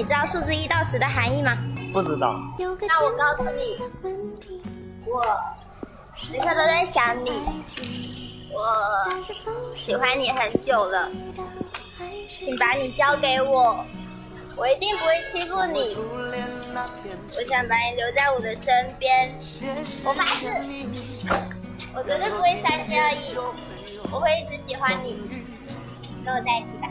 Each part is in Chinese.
你知道数字一到十的含义吗？不知道。那我告诉你，我时刻都在想你，我喜欢你很久了，请把你交给我，我一定不会欺负你。我想把你留在我的身边，我发誓，我绝对不会三心二意，我会一直喜欢你，跟我在一起吧。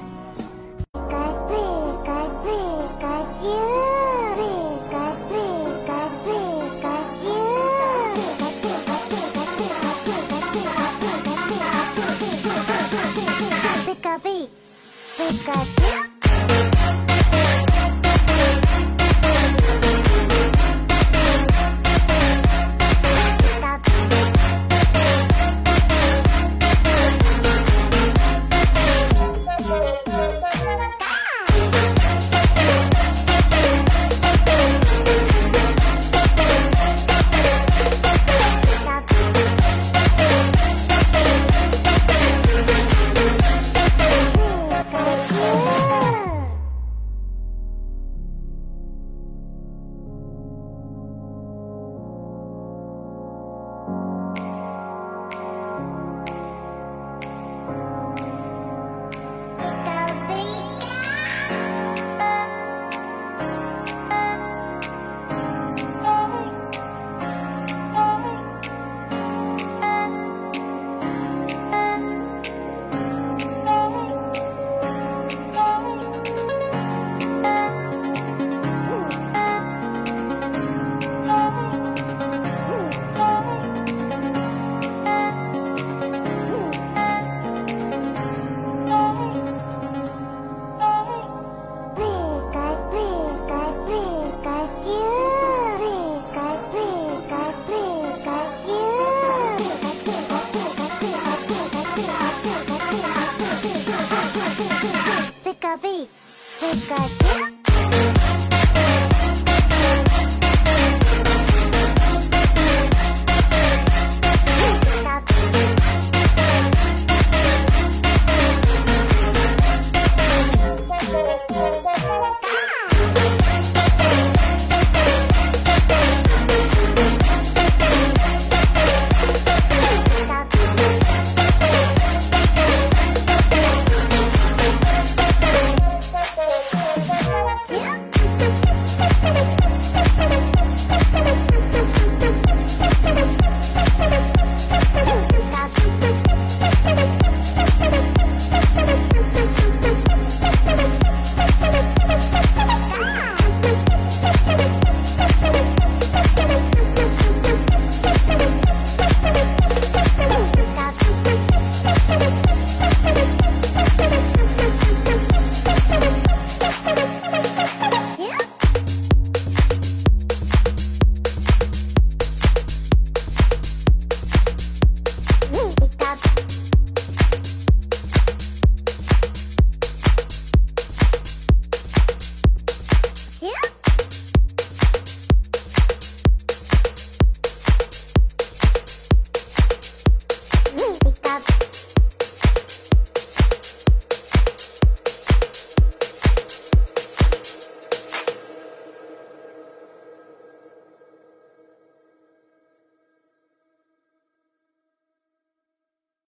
びぶつかって